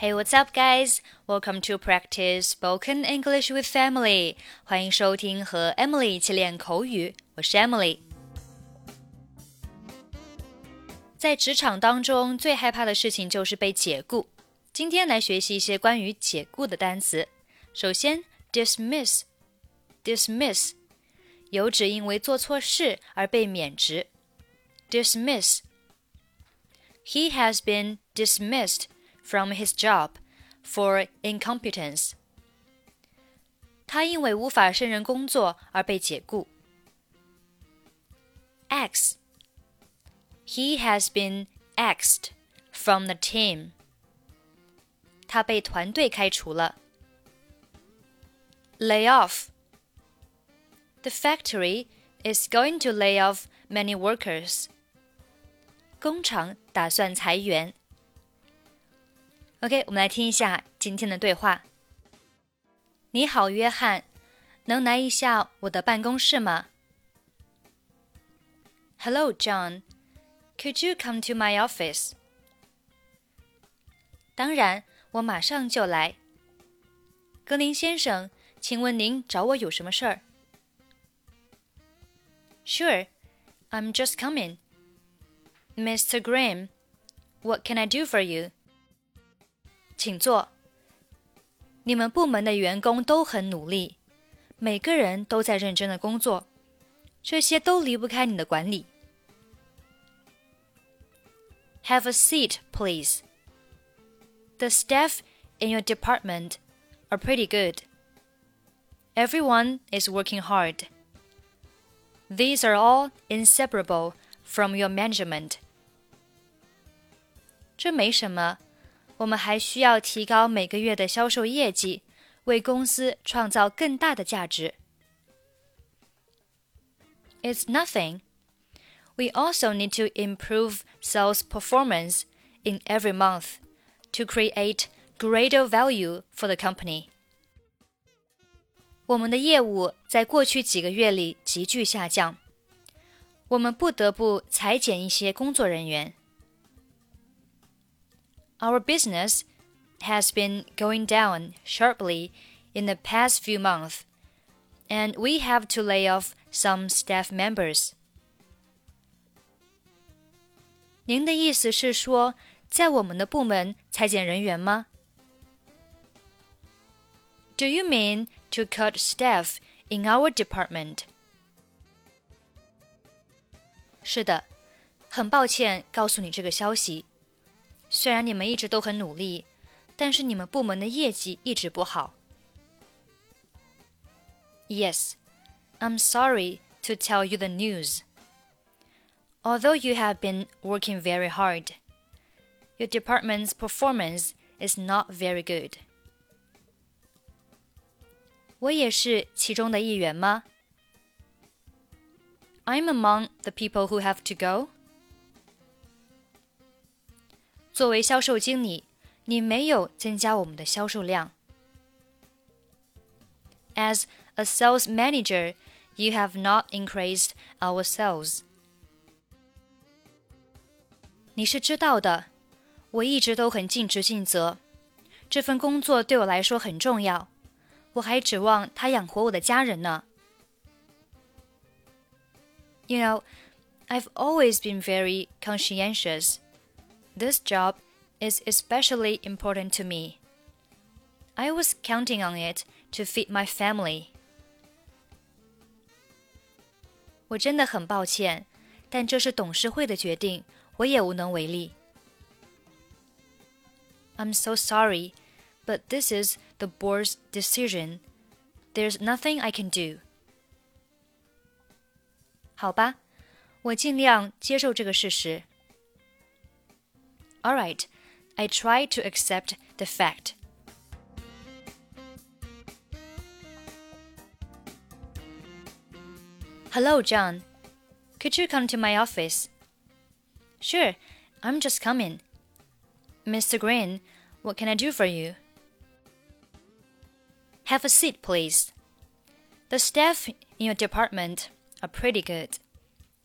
Hey, what's up, guys? Welcome to practice spoken English with Emily. 欢迎收听和 Emily 一起练口语，我是 Emily。在职场当中，最害怕的事情就是被解雇。今天来学习一些关于解雇的单词。首先，dismiss，dismiss，有指因为做错事而被免职。dismiss。He has been dismissed from his job for incompetence。他因为无法胜任工作而被解雇。Axe. He has been axed from the team. 他被团队开除了。Lay off. The factory is going to lay off many workers. 工厂打算裁员。OK，我们来听一下今天的对话。你好，约翰，能来一下我的办公室吗？Hello, John. Could you come to my office? 当然，我马上就来。格林先生，请问您找我有什么事儿？Sure, I'm just coming. Mr. Green, what can I do for you? 请坐。你们部门的员工都很努力，每个人都在认真的工作，这些都离不开你的管理。Have a seat, please. The staff in your department are pretty good. Everyone is working hard. These are all inseparable from your management. 这没什么， 我们还需要提高每个月的销售业绩，为公司创造更大的价值。It's nothing. We also need to improve sales performance in every month to create greater value for the company. 我们的业务在过去几个月里急剧下降，我们不得不裁减一些工作人员。 Our business has been going down sharply in the past few months, and we have to lay off some staff members. 您的意思是说，在我们的部门裁减人员吗？Do you mean to cut staff in our department? 是的，很抱歉告诉你这个消息。 虽然你们一直都很努力，但是你们部门的业绩一直不好。Yes, I'm sorry to tell you the news. Although you have been working very hard, your department's performance is not very good. 我也是其中的一员吗？I'm among the people who have to go. 作为销售经理，你没有增加我们的销售量。As a sales manager, you have not increased our sales. 你是知道的，我一直都很尽职尽责，这份工作对我来说很重要，我还指望它养活我的家人呢。You know, I've always been very conscientious. This job is especially important to me. I was counting on it to feed my family. 我真的很抱歉，但这是董事会的决定，我也无能为力。I'm so sorry, but this is the board's decision. There's nothing I can do. 好吧，我尽量接受这个事实。 All right, I try to accept the fact. Hello, John. Could you come to my office? Sure, I'm just coming. Mr. Green, what can I do for you? Have a seat, please. The staff in your department are pretty good.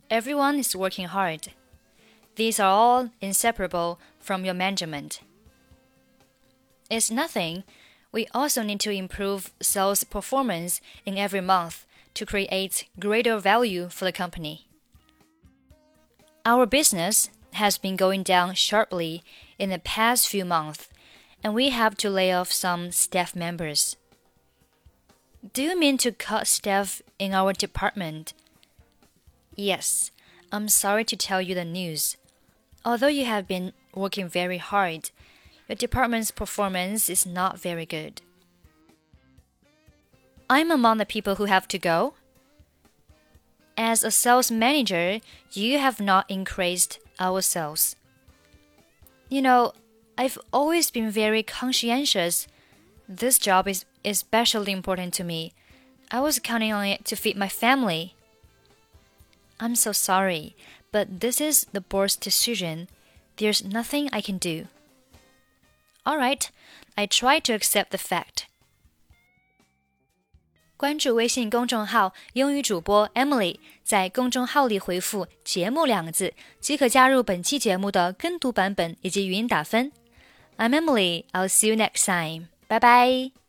Everyone is working hard. These are all inseparable from your management. is nothing. We also need to improve sales performance in every month to create greater value for the company. Our business has been going down sharply in the past few months, and we have to lay off some staff members. Do you mean to cut staff in our department? Yes, I'm sorry to tell you the news. Although you have been working very hard, your department's performance is not very good. I'm among the people who have to go. As a sales manager, you have not increased our sales. You know, I've always been very conscientious. This job is especially important to me. I was counting on it to feed my family. I'm so sorry, but this is the board's decision. There's nothing I can do. All right, I try to accept the fact. 关注微信公众号“英语主播 Emily”，在公众号里回复“节目”两个字，即可加入本期节目的跟读版本以及语音打分。I'm Emily. I'll see you next time. Bye bye.